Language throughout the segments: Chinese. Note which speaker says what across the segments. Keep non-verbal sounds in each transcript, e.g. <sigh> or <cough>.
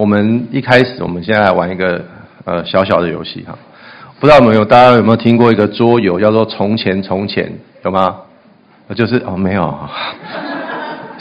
Speaker 1: 我们一开始，我们现在来玩一个呃小小的游戏哈。不知道有没有大家有没有听过一个桌游叫做“从前从前”，有吗？就是哦，没有。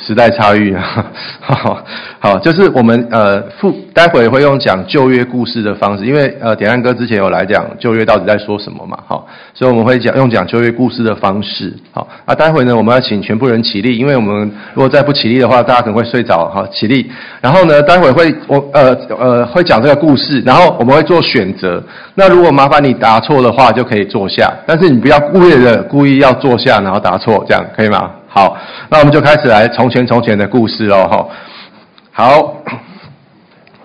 Speaker 1: 时代差异啊，<laughs> 好，好，就是我们呃，附待会会用讲旧约故事的方式，因为呃，点亮哥之前有来讲旧约到底在说什么嘛，好，所以我们会讲用讲旧约故事的方式，好，啊，待会呢，我们要请全部人起立，因为我们如果再不起立的话，大家可能会睡着，好，起立，然后呢，待会会我呃呃会讲这个故事，然后我们会做选择，那如果麻烦你答错的话，就可以坐下，但是你不要故意的故意要坐下然后答错，这样可以吗？好，那我们就开始来从前从前的故事哦。哈，好，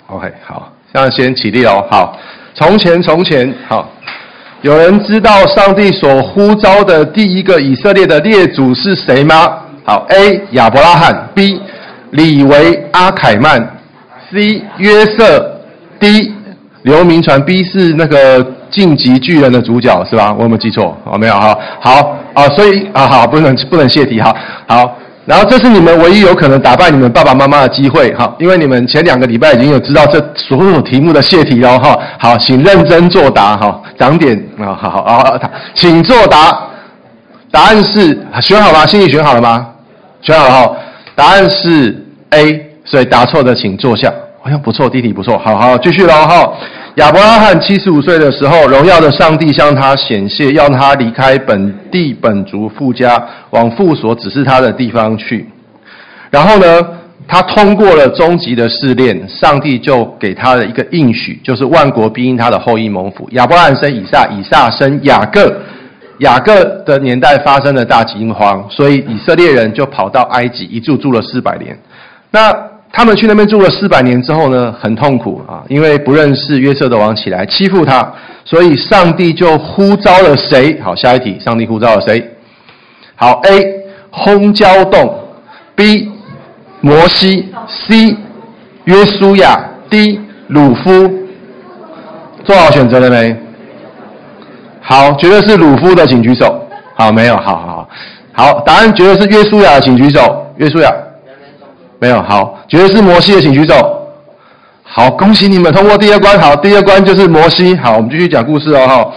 Speaker 1: <coughs> OK，好，那先起立哦。好，从前从前，好，有人知道上帝所呼召的第一个以色列的列祖是谁吗？好，A. 亚伯拉罕，B. 利维阿凯曼，C. 约瑟，D. 刘铭传，B 是那个晋级巨人的主角是吧？我有没有记错？哦，没有哈。好。啊，所以啊，好，不能不能泄题哈。好，然后这是你们唯一有可能打败你们爸爸妈妈的机会哈，因为你们前两个礼拜已经有知道这所有题目的泄题了哈。好，请认真作答哈，长点啊，好好啊，请作答。答案是选好吗？心里选好了吗？选好了哈。答案是 A，所以答错的请坐下。好像不错，弟弟不错，好好继续喽哈。亚伯拉罕七十五岁的时候，荣耀的上帝向他显现，要他离开本地本族父家，往父所指示他的地方去。然后呢，他通过了终极的试炼，上帝就给他的一个应许，就是万国必因他的后裔蒙福。亚伯拉罕生以撒，以撒生雅各，雅各的年代发生了大饥荒，所以以色列人就跑到埃及，一住住了四百年。那他们去那边住了四百年之后呢，很痛苦啊，因为不认识约瑟的王起来欺负他，所以上帝就呼召了谁？好，下一题，上帝呼召了谁？好，A. 烘焦洞，B. 摩西，C. 约书亚，D. 鲁夫。做好选择了没？好，觉得是鲁夫的请举手。好，没有，好好好，好，答案觉得是约书亚的请举手。约书亚。没有，好，觉得是摩西的，请举手。好，恭喜你们通过第二关。好，第二关就是摩西。好，我们继续讲故事哦。哈，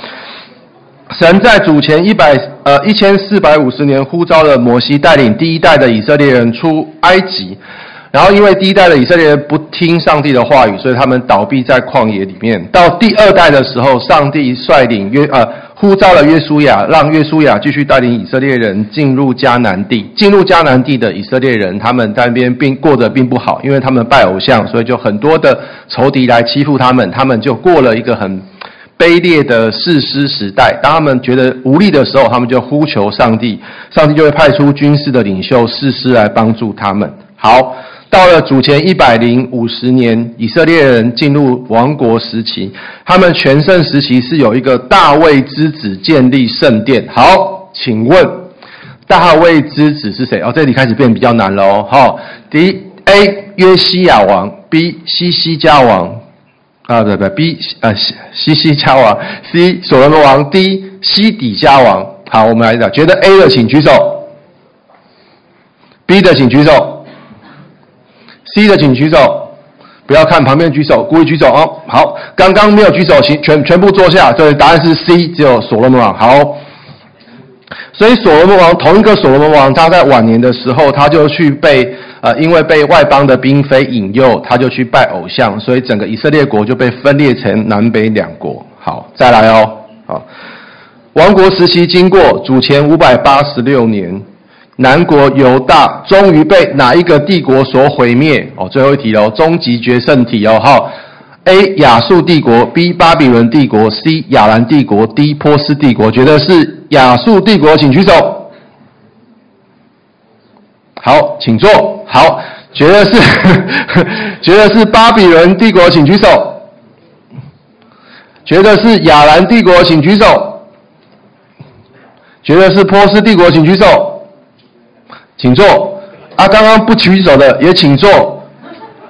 Speaker 1: 神在主前一百呃一千四百五十年呼召了摩西，带领第一代的以色列人出埃及。然后因为第一代的以色列人不听上帝的话语，所以他们倒闭在旷野里面。到第二代的时候，上帝率领约呃。呼召了约书亚，让约书亚继续带领以色列人进入迦南地。进入迦南地的以色列人，他们在那边并过得并不好，因为他们拜偶像，所以就很多的仇敌来欺负他们。他们就过了一个很卑劣的士师时代。当他们觉得无力的时候，他们就呼求上帝，上帝就会派出军事的领袖士师来帮助他们。好。到了主前一百零五十年，以色列人进入王国时期。他们全盛时期是有一个大卫之子建立圣殿。好，请问大卫之子是谁？哦，这里开始变比较难了哦。好，第一 A 约西亚王，B 西西家王，啊，对对，B 呃西西西家王，C 所罗门王，D 西底家王。好，我们来讲，觉得 A 的请举手，B 的请举手。C 的请举手，不要看旁边举手，故意举手哦。好，刚刚没有举手，请全全部坐下。所以答案是 C，只有所罗门王。好，所以所罗门王同一个所罗门王，他在晚年的时候，他就去被呃，因为被外邦的嫔妃引诱，他就去拜偶像，所以整个以色列国就被分裂成南北两国。好，再来哦。好，王国时期经过主前五百八十六年。南国犹大终于被哪一个帝国所毁灭？哦，最后一题哦，终极决胜题哦。好，A 亚述帝国，B 巴比伦帝国，C 亚兰帝国，D 波斯帝国。觉得是亚述帝国，请举手。好，请坐。好，觉得是 <laughs> 觉得是巴比伦帝国，请举手。觉得是亚兰帝国，请举手。觉得是波斯帝国，请举手。请坐啊！刚刚不举手的也请坐。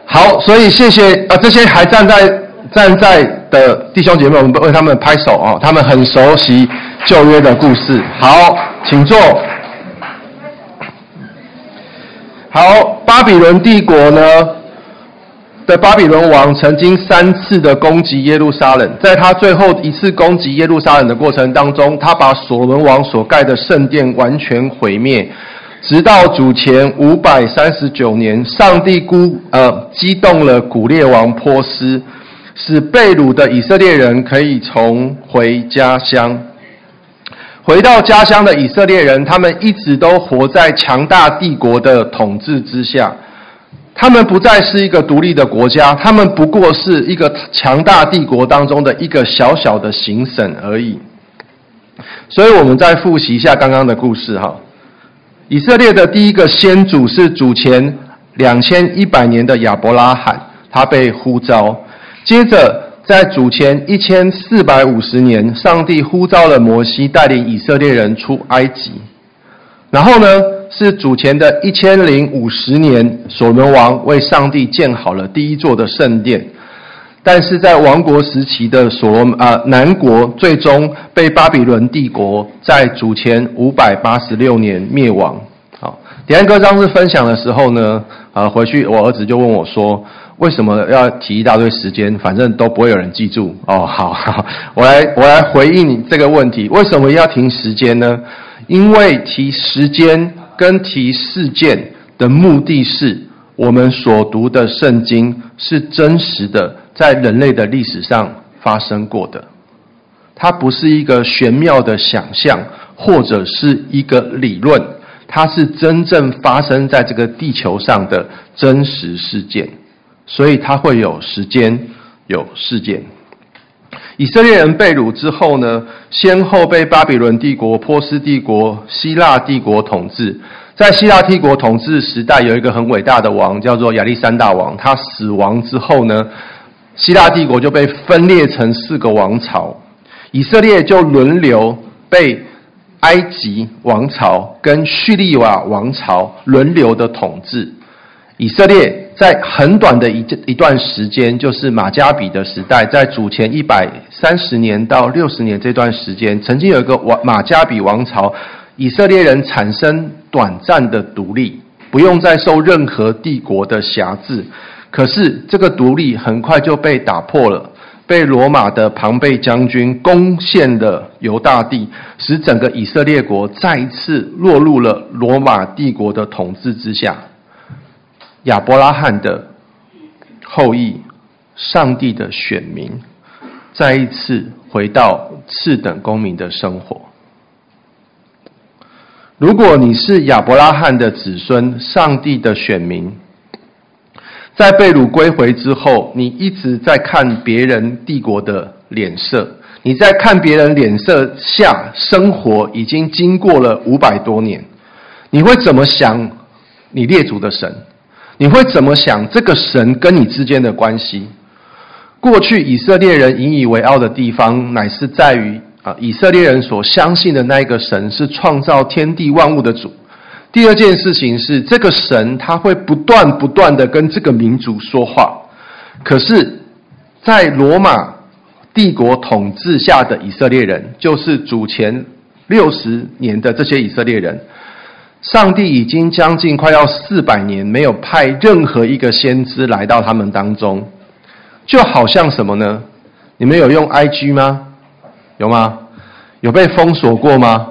Speaker 1: 好，所以谢谢啊！这些还站在站在的弟兄姐妹，我们为他们拍手啊！他们很熟悉旧约的故事。好，请坐。好，巴比伦帝国呢，的巴比伦王曾经三次的攻击耶路撒冷，在他最后一次攻击耶路撒冷的过程当中，他把所罗王所盖的圣殿完全毁灭。直到主前五百三十九年，上帝孤呃激动了古列王波斯，使被掳的以色列人可以重回家乡。回到家乡的以色列人，他们一直都活在强大帝国的统治之下。他们不再是一个独立的国家，他们不过是一个强大帝国当中的一个小小的行省而已。所以，我们再复习一下刚刚的故事哈。以色列的第一个先祖是主前两千一百年的亚伯拉罕，他被呼召。接着，在主前一千四百五十年，上帝呼召了摩西，带领以色列人出埃及。然后呢，是主前的一千零五十年，所罗门王为上帝建好了第一座的圣殿。但是在王国时期的所罗门啊南国，最终被巴比伦帝国在主前五百八十六年灭亡。好，点安哥上次分享的时候呢，啊，回去我儿子就问我说，为什么要提一大堆时间？反正都不会有人记住。哦，好，好，我来我来回应你这个问题，为什么要停时间呢？因为提时间跟提事件的目的是，我们所读的圣经是真实的。在人类的历史上发生过的，它不是一个玄妙的想象，或者是一个理论，它是真正发生在这个地球上的真实事件，所以它会有时间，有事件。以色列人被掳之后呢，先后被巴比伦帝国、波斯帝国、希腊帝国统治。在希腊帝国统治时代，有一个很伟大的王，叫做亚历山大王。他死亡之后呢，希腊帝国就被分裂成四个王朝，以色列就轮流被埃及王朝跟叙利亚王朝轮流的统治。以色列在很短的一一段时间，就是马加比的时代，在主前一百三十年到六十年这段时间，曾经有一个王马加比王朝，以色列人产生短暂的独立，不用再受任何帝国的辖制。可是这个独立很快就被打破了，被罗马的庞贝将军攻陷了犹大地，使整个以色列国再一次落入了罗马帝国的统治之下。亚伯拉罕的后裔，上帝的选民，再一次回到次等公民的生活。如果你是亚伯拉罕的子孙，上帝的选民。在被掳归回之后，你一直在看别人帝国的脸色，你在看别人脸色下生活，已经经过了五百多年，你会怎么想？你列祖的神，你会怎么想？这个神跟你之间的关系？过去以色列人引以为傲的地方，乃是在于啊，以色列人所相信的那一个神是创造天地万物的主。第二件事情是，这个神他会不断不断的跟这个民族说话。可是，在罗马帝国统治下的以色列人，就是主前六十年的这些以色列人，上帝已经将近快要四百年没有派任何一个先知来到他们当中，就好像什么呢？你们有用 IG 吗？有吗？有被封锁过吗？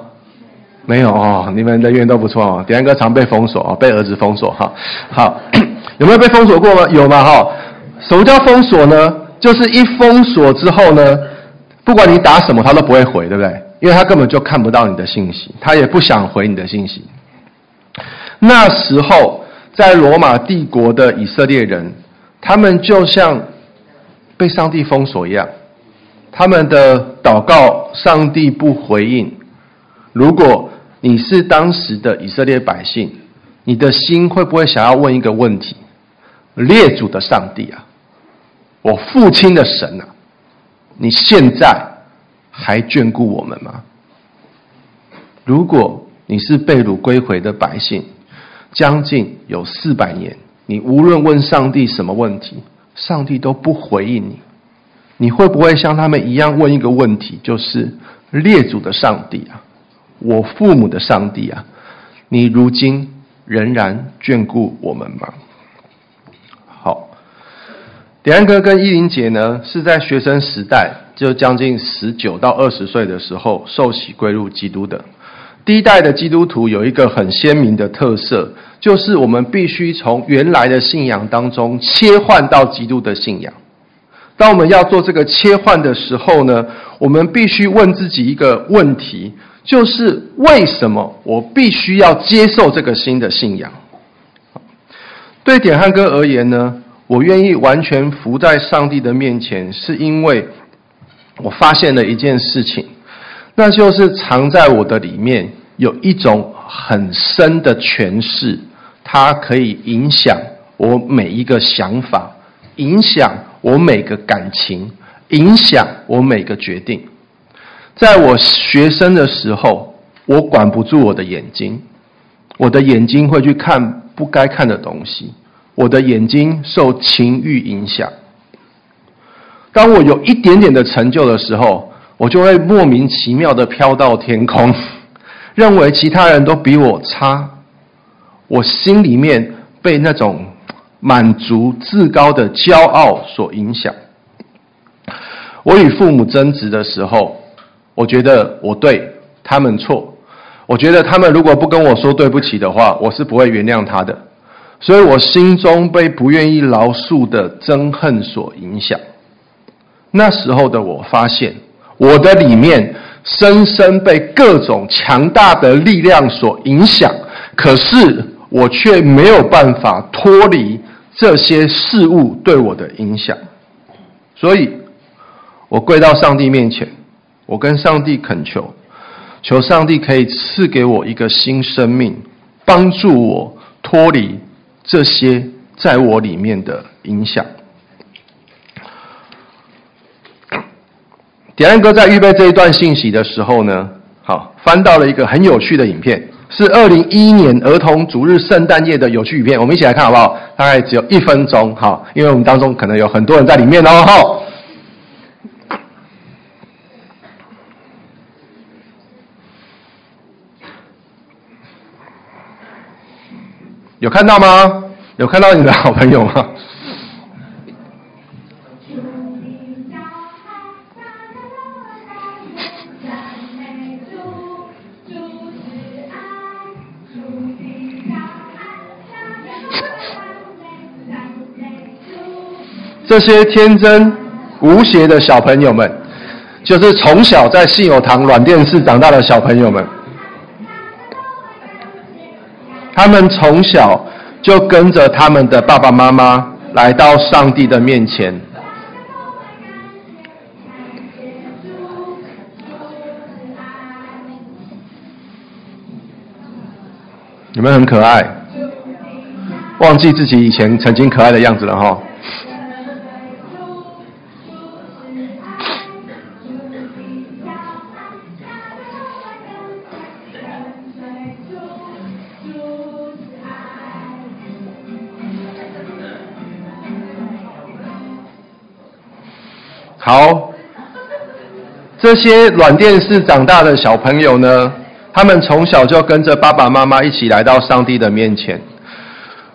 Speaker 1: 没有哦，你们人缘都不错哦。点安哥常被封锁哦，被儿子封锁哈。好，<coughs> 有没有被封锁过吗？有吗？哈，什么叫封锁呢？就是一封锁之后呢，不管你打什么，他都不会回，对不对？因为他根本就看不到你的信息，他也不想回你的信息。那时候，在罗马帝国的以色列人，他们就像被上帝封锁一样，他们的祷告，上帝不回应。如果你是当时的以色列百姓，你的心会不会想要问一个问题：列祖的上帝啊，我父亲的神啊，你现在还眷顾我们吗？如果你是被掳归回的百姓，将近有四百年，你无论问上帝什么问题，上帝都不回应你，你会不会像他们一样问一个问题，就是列祖的上帝啊？我父母的上帝啊，你如今仍然眷顾我们吗？好，点安哥跟依琳姐呢，是在学生时代，就将近十九到二十岁的时候受洗归入基督的。第一代的基督徒有一个很鲜明的特色，就是我们必须从原来的信仰当中切换到基督的信仰。当我们要做这个切换的时候呢，我们必须问自己一个问题，就是为什么我必须要接受这个新的信仰？对点汉哥而言呢，我愿意完全伏在上帝的面前，是因为我发现了一件事情。那就是藏在我的里面有一种很深的权势，它可以影响我每一个想法，影响我每个感情，影响我每个决定。在我学生的时候，我管不住我的眼睛，我的眼睛会去看不该看的东西，我的眼睛受情欲影响。当我有一点点的成就的时候，我就会莫名其妙的飘到天空，<laughs> 认为其他人都比我差。我心里面被那种满足、自高的骄傲所影响。我与父母争执的时候，我觉得我对，他们错。我觉得他们如果不跟我说对不起的话，我是不会原谅他的。所以我心中被不愿意饶恕的憎恨所影响。那时候的我发现。我的里面深深被各种强大的力量所影响，可是我却没有办法脱离这些事物对我的影响，所以，我跪到上帝面前，我跟上帝恳求，求上帝可以赐给我一个新生命，帮助我脱离这些在我里面的影响。点安哥在预备这一段信息的时候呢，好，翻到了一个很有趣的影片，是二零一一年儿童主日圣诞夜的有趣影片，我们一起来看好不好？大概只有一分钟，好，因为我们当中可能有很多人在里面哦，好，有看到吗？有看到你的好朋友吗？这些天真无邪的小朋友们，就是从小在信友堂软电视长大的小朋友们。他们从小就跟着他们的爸爸妈妈来到上帝的面前。你们很可爱，忘记自己以前曾经可爱的样子了哈。好，这些软电视长大的小朋友呢，他们从小就跟着爸爸妈妈一起来到上帝的面前。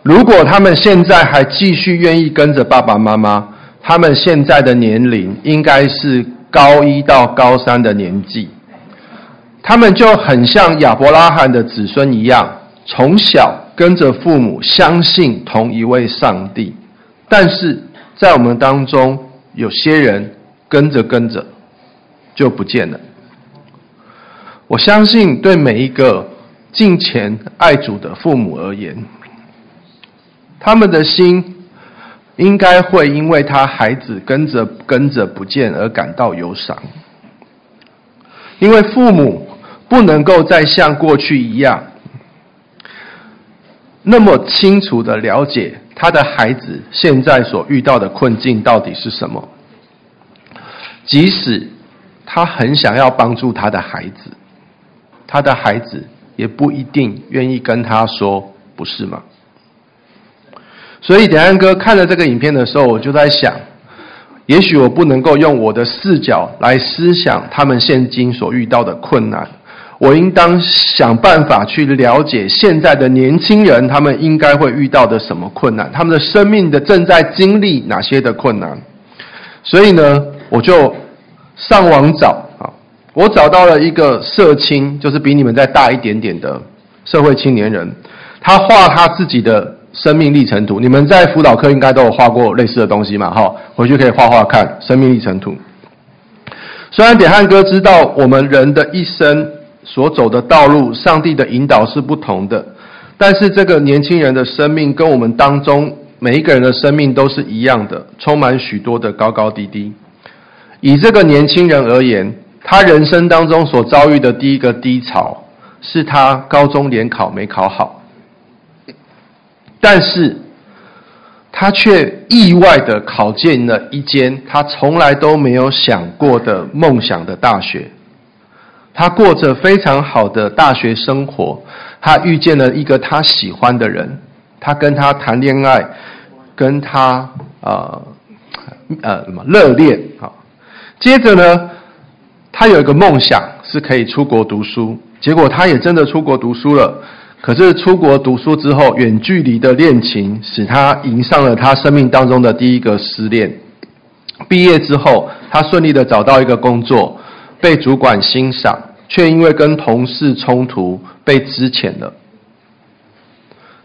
Speaker 1: 如果他们现在还继续愿意跟着爸爸妈妈，他们现在的年龄应该是高一到高三的年纪。他们就很像亚伯拉罕的子孙一样，从小跟着父母相信同一位上帝。但是在我们当中，有些人。跟着跟着就不见了。我相信，对每一个敬虔爱主的父母而言，他们的心应该会因为他孩子跟着跟着不见而感到忧伤，因为父母不能够再像过去一样那么清楚的了解他的孩子现在所遇到的困境到底是什么。即使他很想要帮助他的孩子，他的孩子也不一定愿意跟他说，不是吗？所以点安哥看了这个影片的时候，我就在想，也许我不能够用我的视角来思想他们现今所遇到的困难，我应当想办法去了解现在的年轻人，他们应该会遇到的什么困难，他们的生命的正在经历哪些的困难。所以呢，我就上网找啊，我找到了一个社青，就是比你们再大一点点的社会青年人，他画他自己的生命历程图。你们在辅导课应该都有画过类似的东西嘛？哈，回去可以画画看生命历程图。虽然点汉哥知道我们人的一生所走的道路，上帝的引导是不同的，但是这个年轻人的生命跟我们当中。每一个人的生命都是一样的，充满许多的高高低低。以这个年轻人而言，他人生当中所遭遇的第一个低潮，是他高中联考没考好。但是，他却意外的考进了一间他从来都没有想过的梦想的大学。他过着非常好的大学生活，他遇见了一个他喜欢的人，他跟他谈恋爱。跟他呃呃什么热恋啊？接着呢，他有一个梦想是可以出国读书，结果他也真的出国读书了。可是出国读书之后，远距离的恋情使他迎上了他生命当中的第一个失恋。毕业之后，他顺利的找到一个工作，被主管欣赏，却因为跟同事冲突被资遣了。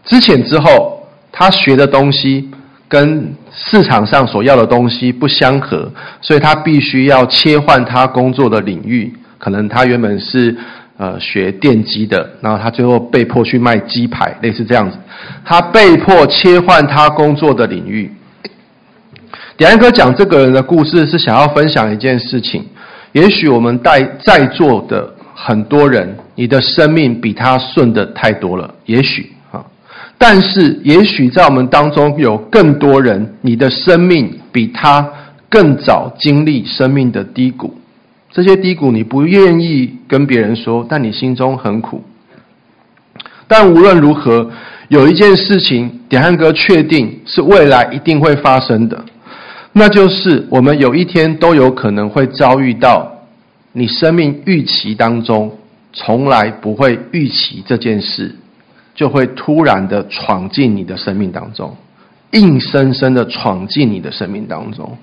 Speaker 1: 资遣之后，他学的东西。跟市场上所要的东西不相合，所以他必须要切换他工作的领域。可能他原本是呃学电机的，然后他最后被迫去卖鸡排，类似这样子。他被迫切换他工作的领域。点安哥讲这个人的故事，是想要分享一件事情。也许我们在在座的很多人，你的生命比他顺的太多了。也许。但是，也许在我们当中有更多人，你的生命比他更早经历生命的低谷。这些低谷你不愿意跟别人说，但你心中很苦。但无论如何，有一件事情，点汉哥确定是未来一定会发生的，那就是我们有一天都有可能会遭遇到你生命预期当中从来不会预期这件事。就会突然的闯进你的生命当中，硬生生的闯进你的生命当中。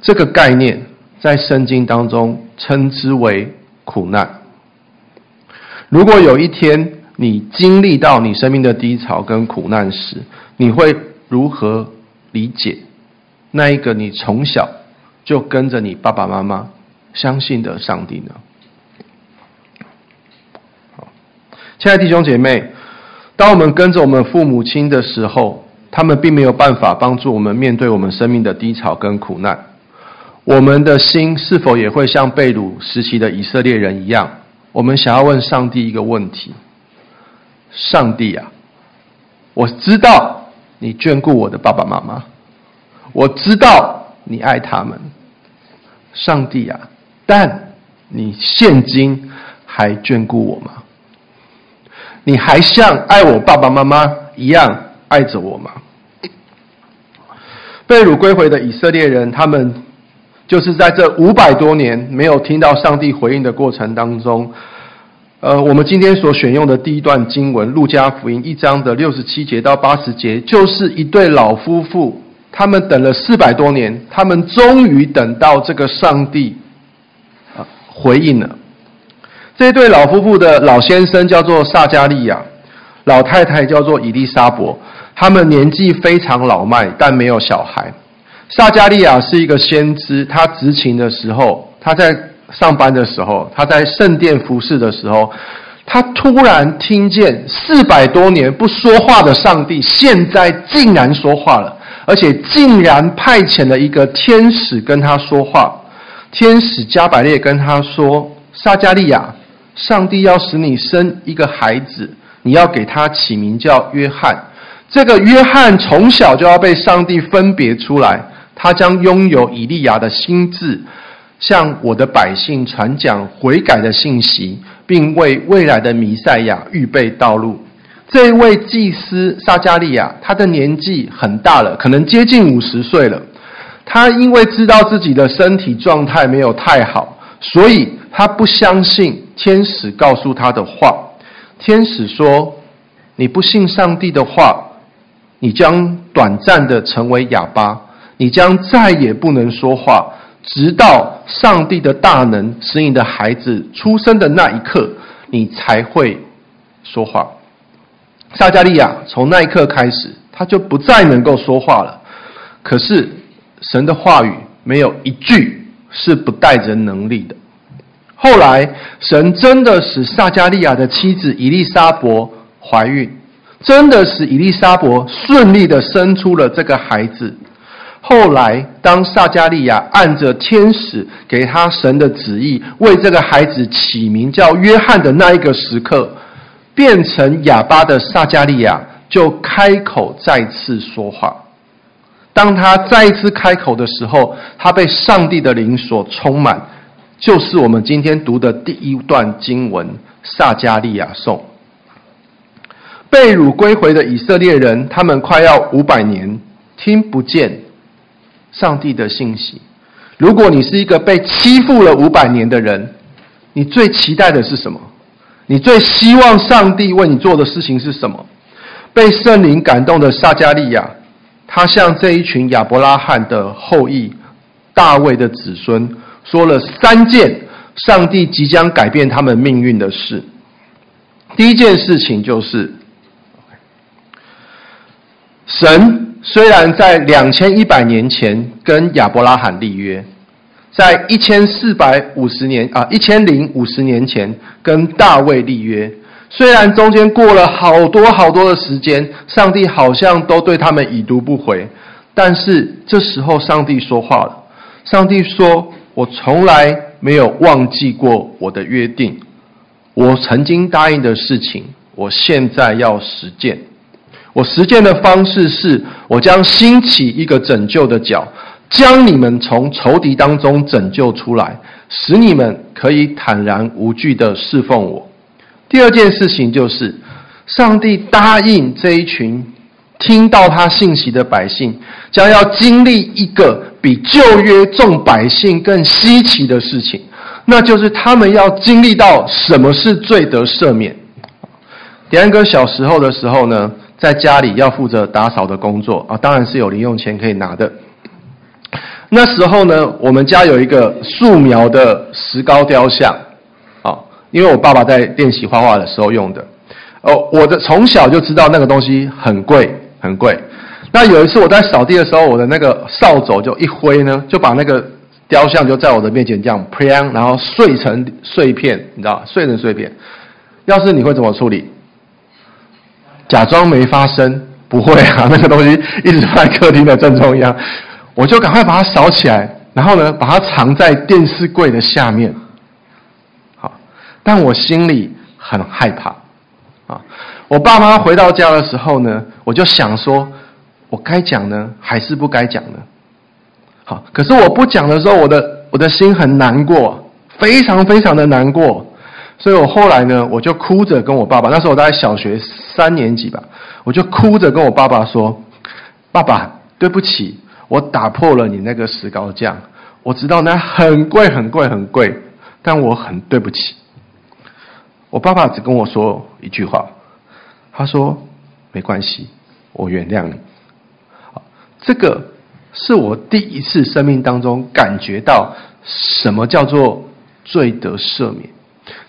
Speaker 1: 这个概念在圣经当中称之为苦难。如果有一天你经历到你生命的低潮跟苦难时，你会如何理解那一个你从小就跟着你爸爸妈妈相信的上帝呢？好，亲爱的弟兄姐妹。当我们跟着我们父母亲的时候，他们并没有办法帮助我们面对我们生命的低潮跟苦难。我们的心是否也会像被掳时期的以色列人一样？我们想要问上帝一个问题：上帝啊，我知道你眷顾我的爸爸妈妈，我知道你爱他们。上帝啊，但你现今还眷顾我吗？你还像爱我爸爸妈妈一样爱着我吗？被掳归回的以色列人，他们就是在这五百多年没有听到上帝回应的过程当中，呃，我们今天所选用的第一段经文《路加福音》一章的六十七节到八十节，就是一对老夫妇，他们等了四百多年，他们终于等到这个上帝啊回应了。这对老夫妇的老先生叫做撒迦利亚，老太太叫做伊利沙伯。他们年纪非常老迈，但没有小孩。撒迦利亚是一个先知，他执勤的时候，他在上班的时候，他在圣殿服侍的时候，他突然听见四百多年不说话的上帝，现在竟然说话了，而且竟然派遣了一个天使跟他说话。天使加百列跟他说：“撒迦利亚。”上帝要使你生一个孩子，你要给他起名叫约翰。这个约翰从小就要被上帝分别出来，他将拥有以利亚的心智，向我的百姓传讲悔改的信息，并为未来的弥赛亚预备道路。这一位祭司撒迦利亚，他的年纪很大了，可能接近五十岁了。他因为知道自己的身体状态没有太好。所以他不相信天使告诉他的话。天使说：“你不信上帝的话，你将短暂的成为哑巴，你将再也不能说话，直到上帝的大能使你的孩子出生的那一刻，你才会说话。”撒迦利亚从那一刻开始，他就不再能够说话了。可是神的话语没有一句是不带着能力的。后来，神真的使撒迦利亚的妻子以利沙伯怀孕，真的使以利沙伯顺利的生出了这个孩子。后来，当撒迦利亚按着天使给他神的旨意，为这个孩子起名叫约翰的那一个时刻，变成哑巴的撒迦利亚就开口再次说话。当他再一次开口的时候，他被上帝的灵所充满。就是我们今天读的第一段经文《撒迦利亚颂》。被掳归回的以色列人，他们快要五百年听不见上帝的信息。如果你是一个被欺负了五百年的人，你最期待的是什么？你最希望上帝为你做的事情是什么？被圣灵感动的撒迦利亚，他向这一群亚伯拉罕的后裔、大卫的子孙。说了三件上帝即将改变他们命运的事。第一件事情就是，神虽然在两千一百年前跟亚伯拉罕立约，在一千四百五十年啊一千零五十年前跟大卫立约，虽然中间过了好多好多的时间，上帝好像都对他们已读不回，但是这时候上帝说话了，上帝说。我从来没有忘记过我的约定，我曾经答应的事情，我现在要实践。我实践的方式是，我将兴起一个拯救的角，将你们从仇敌当中拯救出来，使你们可以坦然无惧地侍奉我。第二件事情就是，上帝答应这一群听到他信息的百姓，将要经历一个。比旧约众百姓更稀奇的事情，那就是他们要经历到什么是罪得赦免。点安哥小时候的时候呢，在家里要负责打扫的工作啊，当然是有零用钱可以拿的。那时候呢，我们家有一个素描的石膏雕像，因为我爸爸在练习画画的时候用的。哦，我的从小就知道那个东西很贵，很贵。那有一次我在扫地的时候，我的那个扫帚就一挥呢，就把那个雕像就在我的面前这样砰，然后碎成碎片，你知道，碎成碎片。要是你会怎么处理？假装没发生，不会啊，那个东西一直放在客厅的正中央，我就赶快把它扫起来，然后呢，把它藏在电视柜的下面。但我心里很害怕啊。我爸妈回到家的时候呢，我就想说。我该讲呢，还是不该讲呢？好，可是我不讲的时候，我的我的心很难过，非常非常的难过。所以我后来呢，我就哭着跟我爸爸，那时候我大概小学三年级吧，我就哭着跟我爸爸说：“爸爸，对不起，我打破了你那个石膏像，我知道那很贵很贵很贵，但我很对不起。”我爸爸只跟我说一句话，他说：“没关系，我原谅你。”这个是我第一次生命当中感觉到什么叫做罪得赦免，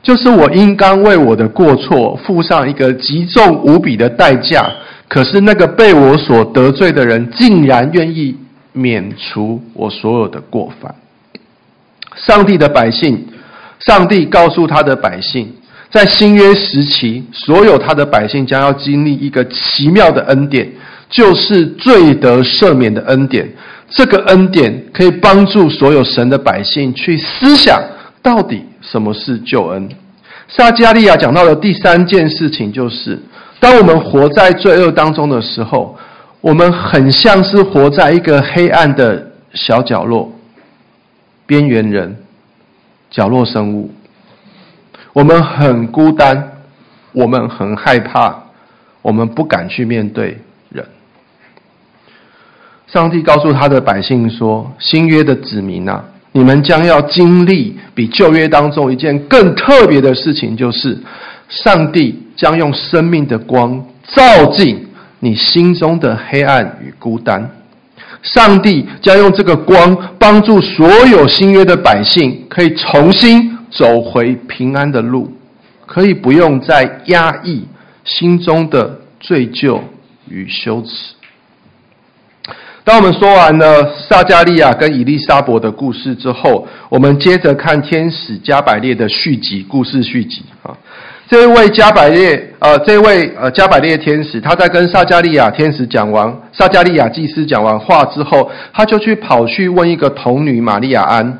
Speaker 1: 就是我应当为我的过错付上一个极重无比的代价，可是那个被我所得罪的人竟然愿意免除我所有的过犯。上帝的百姓，上帝告诉他的百姓，在新约时期，所有他的百姓将要经历一个奇妙的恩典。就是罪得赦免的恩典，这个恩典可以帮助所有神的百姓去思想，到底什么是救恩。撒迦利亚讲到的第三件事情，就是当我们活在罪恶当中的时候，我们很像是活在一个黑暗的小角落，边缘人、角落生物，我们很孤单，我们很害怕，我们不敢去面对人。上帝告诉他的百姓说：“新约的子民啊，你们将要经历比旧约当中一件更特别的事情，就是上帝将用生命的光照进你心中的黑暗与孤单。上帝将用这个光帮助所有新约的百姓，可以重新走回平安的路，可以不用再压抑心中的罪疚与羞耻。当我们说完了撒迦利亚跟以利沙伯的故事之后，我们接着看天使加百列的续集，故事续集啊。这位加百列，呃，这位呃加百列天使，他在跟撒迦利亚天使讲完，撒迦利亚祭司讲完话之后，他就去跑去问一个童女玛利亚安。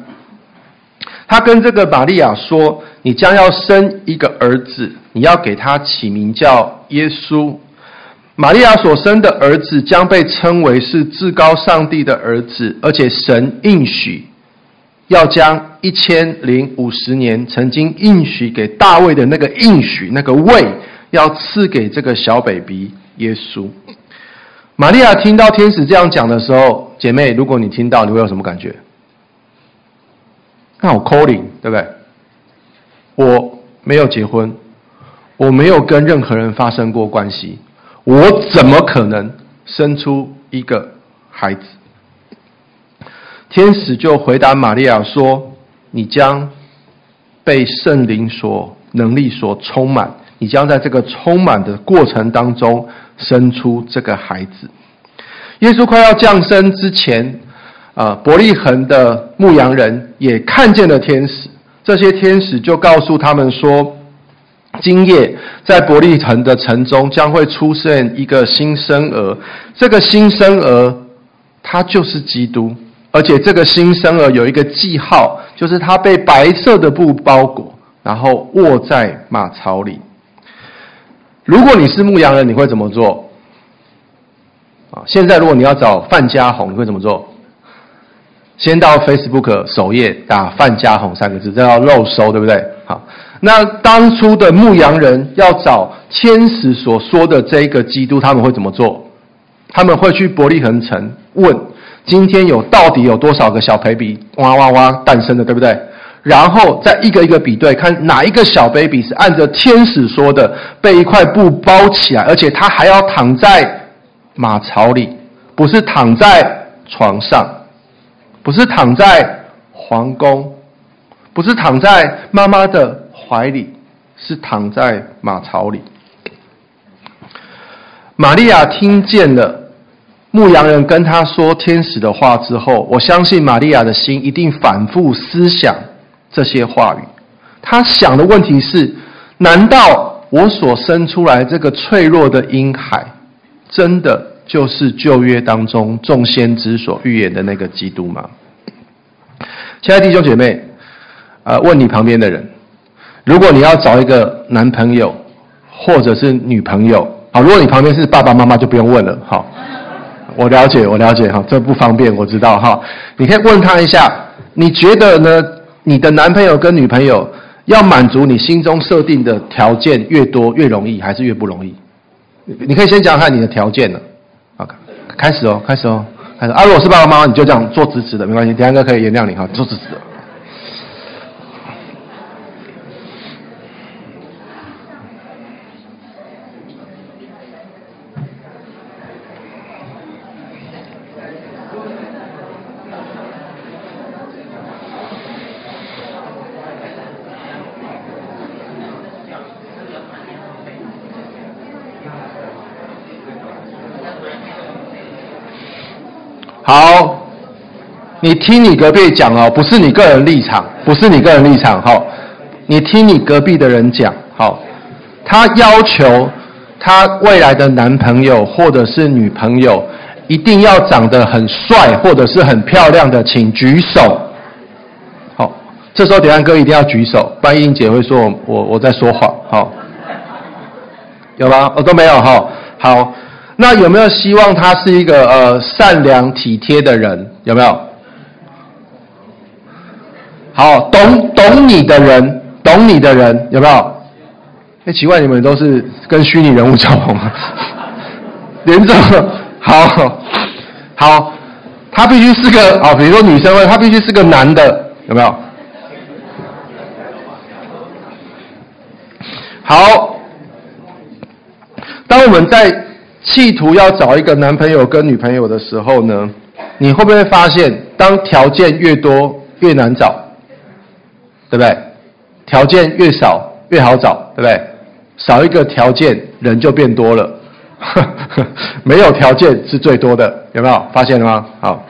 Speaker 1: 他跟这个玛利亚说：“你将要生一个儿子，你要给他起名叫耶稣。”玛利亚所生的儿子将被称为是至高上帝的儿子，而且神应许要将一千零五十年曾经应许给大卫的那个应许那个位，要赐给这个小 baby 耶稣。玛利亚听到天使这样讲的时候，姐妹，如果你听到，你会有什么感觉？那我 calling 对不对？我没有结婚，我没有跟任何人发生过关系。我怎么可能生出一个孩子？天使就回答玛利亚说：“你将被圣灵所能力所充满，你将在这个充满的过程当中生出这个孩子。”耶稣快要降生之前，啊，伯利恒的牧羊人也看见了天使，这些天使就告诉他们说。今夜在伯利恒的城中将会出现一个新生儿，这个新生儿他就是基督，而且这个新生儿有一个记号，就是他被白色的布包裹，然后卧在马槽里。如果你是牧羊人，你会怎么做？啊，现在如果你要找范家宏，你会怎么做？先到 Facebook 首页打“范家宏”三个字，这要肉搜，对不对？好。那当初的牧羊人要找天使所说的这一个基督，他们会怎么做？他们会去伯利恒城问：今天有到底有多少个小 baby 哇哇哇诞生的，对不对？然后再一个一个比对，看哪一个小 baby 是按照天使说的被一块布包起来，而且他还要躺在马槽里，不是躺在床上，不是躺在皇宫，不是躺在妈妈的。怀里是躺在马槽里。玛利亚听见了牧羊人跟他说天使的话之后，我相信玛利亚的心一定反复思想这些话语。他想的问题是：难道我所生出来这个脆弱的婴孩，真的就是旧约当中众先知所预言的那个基督吗？亲爱的弟兄姐妹，呃，问你旁边的人。如果你要找一个男朋友或者是女朋友，好，如果你旁边是爸爸妈妈，就不用问了，好，我了解，我了解，哈，这不方便，我知道，哈，你可以问他一下，你觉得呢？你的男朋友跟女朋友要满足你心中设定的条件越多越容易，还是越不容易？你可以先讲看你的条件了，好，开始哦，开始哦，他说。啊，如果是爸爸妈妈，你就这样做直直的，没关系，等下哥可以原谅你，哈，做直直的。好，你听你隔壁讲哦，不是你个人立场，不是你个人立场，好，你听你隔壁的人讲，好，他要求他未来的男朋友或者是女朋友一定要长得很帅或者是很漂亮的，请举手。好，这时候点安哥一定要举手，不然英姐会说我我在说谎，好，有吗？我都没有，哈，好。那有没有希望他是一个呃善良体贴的人？有没有？好，懂懂你的人，懂你的人有没有？哎，奇怪，你们都是跟虚拟人物交往吗？<laughs> 连这好好，他必须是个啊，比如说女生问，他必须是个男的，有没有？好，当我们在企图要找一个男朋友跟女朋友的时候呢，你会不会发现，当条件越多越难找，对不对？条件越少越好找，对不对？少一个条件，人就变多了。<laughs> 没有条件是最多的，有没有发现了吗？好，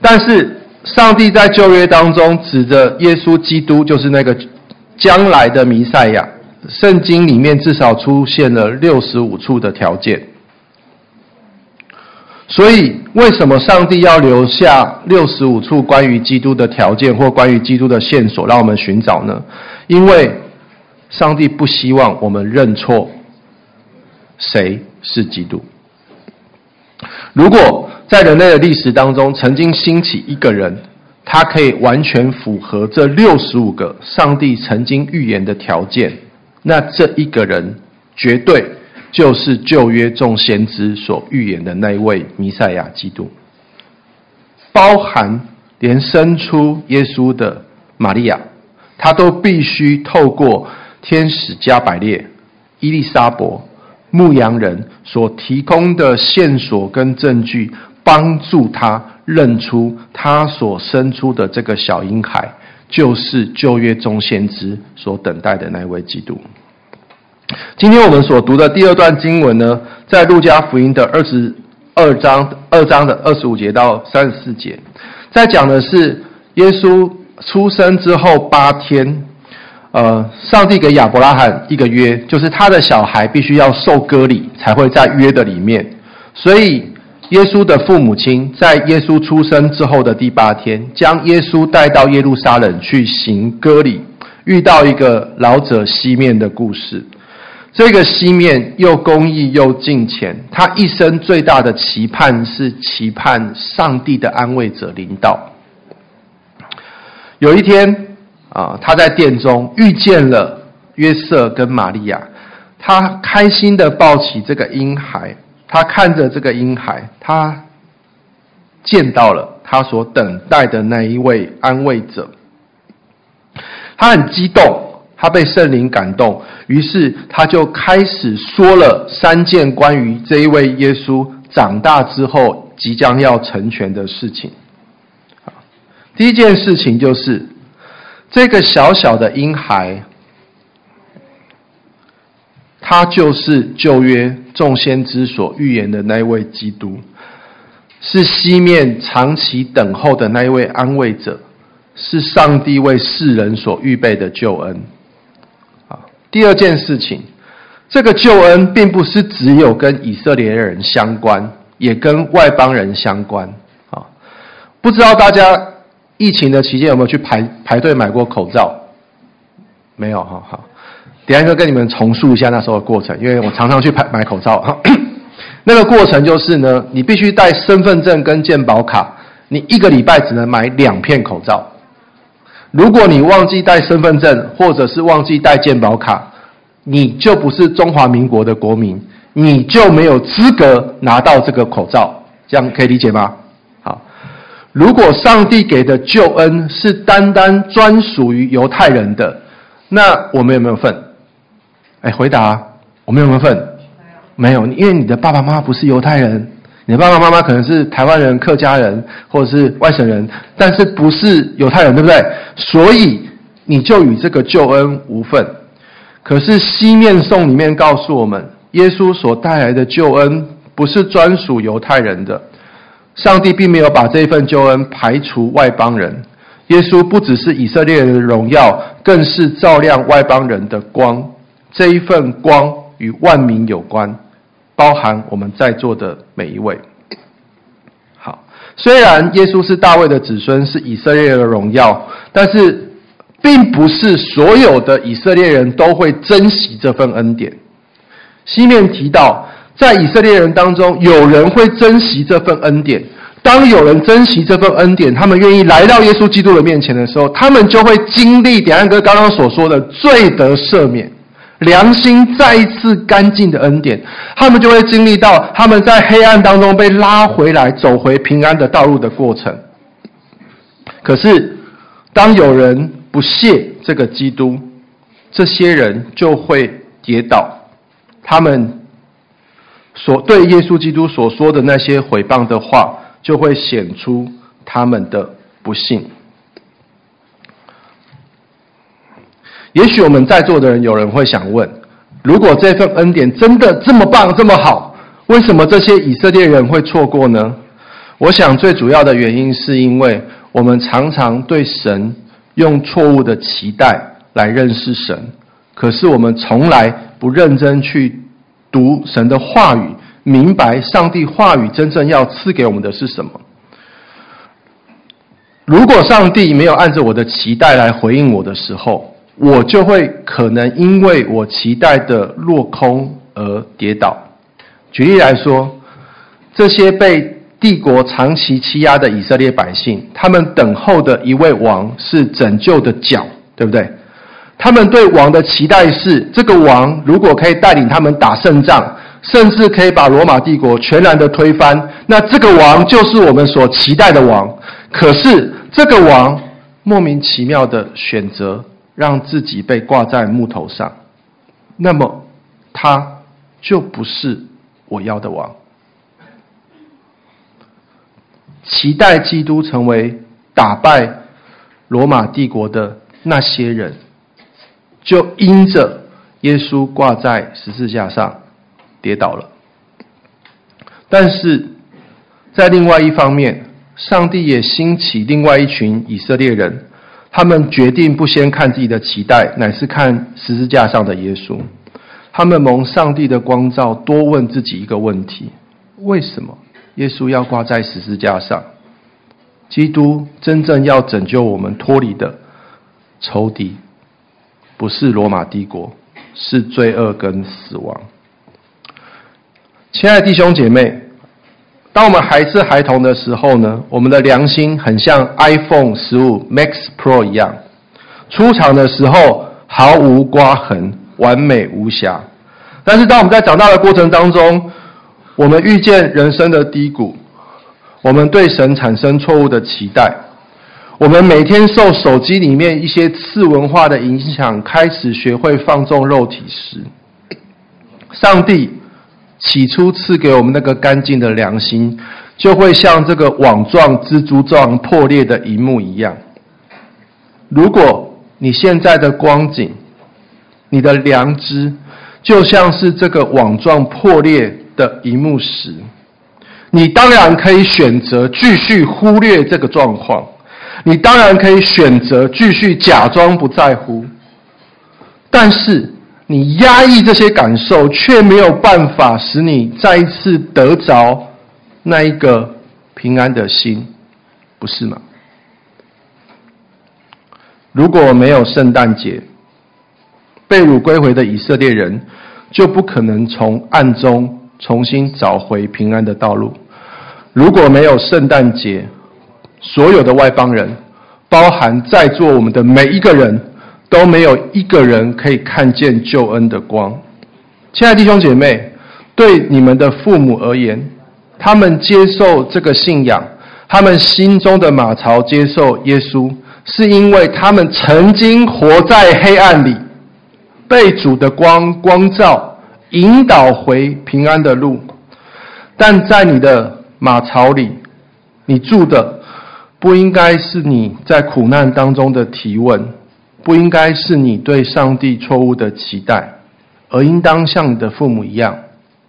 Speaker 1: 但是上帝在旧约当中指着耶稣基督，就是那个。将来的弥赛亚，圣经里面至少出现了六十五处的条件。所以，为什么上帝要留下六十五处关于基督的条件或关于基督的线索，让我们寻找呢？因为上帝不希望我们认错谁是基督。如果在人类的历史当中，曾经兴起一个人。他可以完全符合这六十五个上帝曾经预言的条件，那这一个人绝对就是旧约众先知所预言的那一位弥赛亚基督，包含连生出耶稣的玛利亚，他都必须透过天使加百列、伊丽莎伯、牧羊人所提供的线索跟证据，帮助他。认出他所生出的这个小婴孩，就是旧约中先知所等待的那一位基督。今天我们所读的第二段经文呢，在路加福音的二十二章二章的二十五节到三十四节，在讲的是耶稣出生之后八天，呃，上帝给亚伯拉罕一个约，就是他的小孩必须要受割礼，才会在约的里面，所以。耶稣的父母亲在耶稣出生之后的第八天，将耶稣带到耶路撒冷去行割礼，遇到一个老者西面的故事。这个西面又公义又敬虔，他一生最大的期盼是期盼上帝的安慰者临到。有一天啊，他在殿中遇见了约瑟跟玛利亚，他开心的抱起这个婴孩。他看着这个婴孩，他见到了他所等待的那一位安慰者。他很激动，他被圣灵感动，于是他就开始说了三件关于这一位耶稣长大之后即将要成全的事情。第一件事情就是这个小小的婴孩。他就是旧约众先知所预言的那一位基督，是西面长期等候的那一位安慰者，是上帝为世人所预备的救恩。啊，第二件事情，这个救恩并不是只有跟以色列人相关，也跟外邦人相关。啊，不知道大家疫情的期间有没有去排排队买过口罩？没有，哈，好。等一下，跟你们重述一下那时候的过程，因为我常常去买买口罩。<clears throat> 那个过程就是呢，你必须带身份证跟健保卡，你一个礼拜只能买两片口罩。如果你忘记带身份证，或者是忘记带健保卡，你就不是中华民国的国民，你就没有资格拿到这个口罩。这样可以理解吗？好，如果上帝给的救恩是单单专属于犹太人的，那我们有没有份？哎，回答，我们有没有份？没有，因为你的爸爸妈妈不是犹太人，你的爸爸妈妈可能是台湾人、客家人或者是外省人，但是不是犹太人，对不对？所以你就与这个救恩无份。可是西面颂里面告诉我们，耶稣所带来的救恩不是专属犹太人的，上帝并没有把这一份救恩排除外邦人。耶稣不只是以色列人的荣耀，更是照亮外邦人的光。这一份光与万民有关，包含我们在座的每一位。好，虽然耶稣是大卫的子孙，是以色列的荣耀，但是并不是所有的以色列人都会珍惜这份恩典。西面提到，在以色列人当中，有人会珍惜这份恩典。当有人珍惜这份恩典，他们愿意来到耶稣基督的面前的时候，他们就会经历点安哥刚刚所说的罪得赦免。良心再一次干净的恩典，他们就会经历到他们在黑暗当中被拉回来，走回平安的道路的过程。可是，当有人不屑这个基督，这些人就会跌倒，他们所对耶稣基督所说的那些毁谤的话，就会显出他们的不信。也许我们在座的人有人会想问：如果这份恩典真的这么棒、这么好，为什么这些以色列人会错过呢？我想最主要的原因是因为我们常常对神用错误的期待来认识神，可是我们从来不认真去读神的话语，明白上帝话语真正要赐给我们的是什么。如果上帝没有按着我的期待来回应我的时候，我就会可能因为我期待的落空而跌倒。举例来说，这些被帝国长期欺压的以色列百姓，他们等候的一位王是拯救的角，对不对？他们对王的期待是，这个王如果可以带领他们打胜仗，甚至可以把罗马帝国全然的推翻，那这个王就是我们所期待的王。可是这个王莫名其妙的选择。让自己被挂在木头上，那么他就不是我要的王。期待基督成为打败罗马帝国的那些人，就因着耶稣挂在十字架上跌倒了。但是在另外一方面，上帝也兴起另外一群以色列人。他们决定不先看自己的期待，乃是看十字架上的耶稣。他们蒙上帝的光照，多问自己一个问题：为什么耶稣要挂在十字架上？基督真正要拯救我们脱离的仇敌，不是罗马帝国，是罪恶跟死亡。亲爱的弟兄姐妹。当我们还是孩童的时候呢，我们的良心很像 iPhone 十五 Max Pro 一样，出厂的时候毫无刮痕，完美无瑕。但是当我们在长大的过程当中，我们遇见人生的低谷，我们对神产生错误的期待，我们每天受手机里面一些次文化的影响，开始学会放纵肉体时，上帝。起初赐给我们那个干净的良心，就会像这个网状、蜘蛛状破裂的一幕一样。如果你现在的光景，你的良知就像是这个网状破裂的一幕时，你当然可以选择继续忽略这个状况，你当然可以选择继续假装不在乎，但是。你压抑这些感受，却没有办法使你再一次得着那一个平安的心，不是吗？如果没有圣诞节，被掳归回的以色列人就不可能从暗中重新找回平安的道路。如果没有圣诞节，所有的外邦人，包含在座我们的每一个人。都没有一个人可以看见救恩的光。亲爱弟兄姐妹，对你们的父母而言，他们接受这个信仰，他们心中的马槽接受耶稣，是因为他们曾经活在黑暗里，被主的光光照，引导回平安的路。但在你的马槽里，你住的不应该是你在苦难当中的提问。不应该是你对上帝错误的期待，而应当像你的父母一样，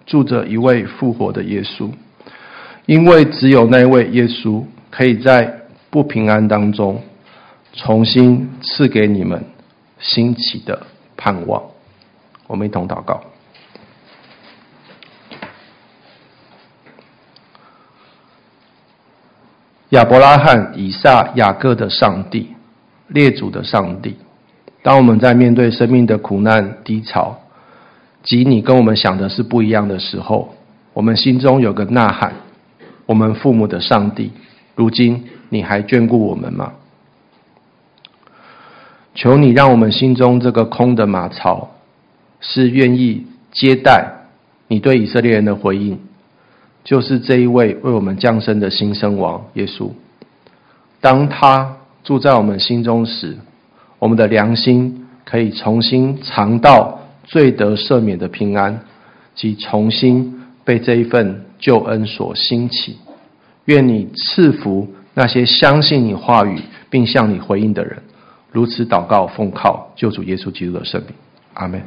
Speaker 1: 住着一位复活的耶稣，因为只有那位耶稣可以在不平安当中重新赐给你们新奇的盼望。我们一同祷告。亚伯拉罕、以撒、雅各的上帝。列祖的上帝，当我们在面对生命的苦难低潮，及你跟我们想的是不一样的时候，我们心中有个呐喊：我们父母的上帝，如今你还眷顾我们吗？求你让我们心中这个空的马槽，是愿意接待你对以色列人的回应，就是这一位为我们降生的新生王耶稣。当他住在我们心中时，我们的良心可以重新尝到罪得赦免的平安，及重新被这一份救恩所兴起。愿你赐福那些相信你话语并向你回应的人。如此祷告，奉靠救主耶稣基督的圣名，阿门。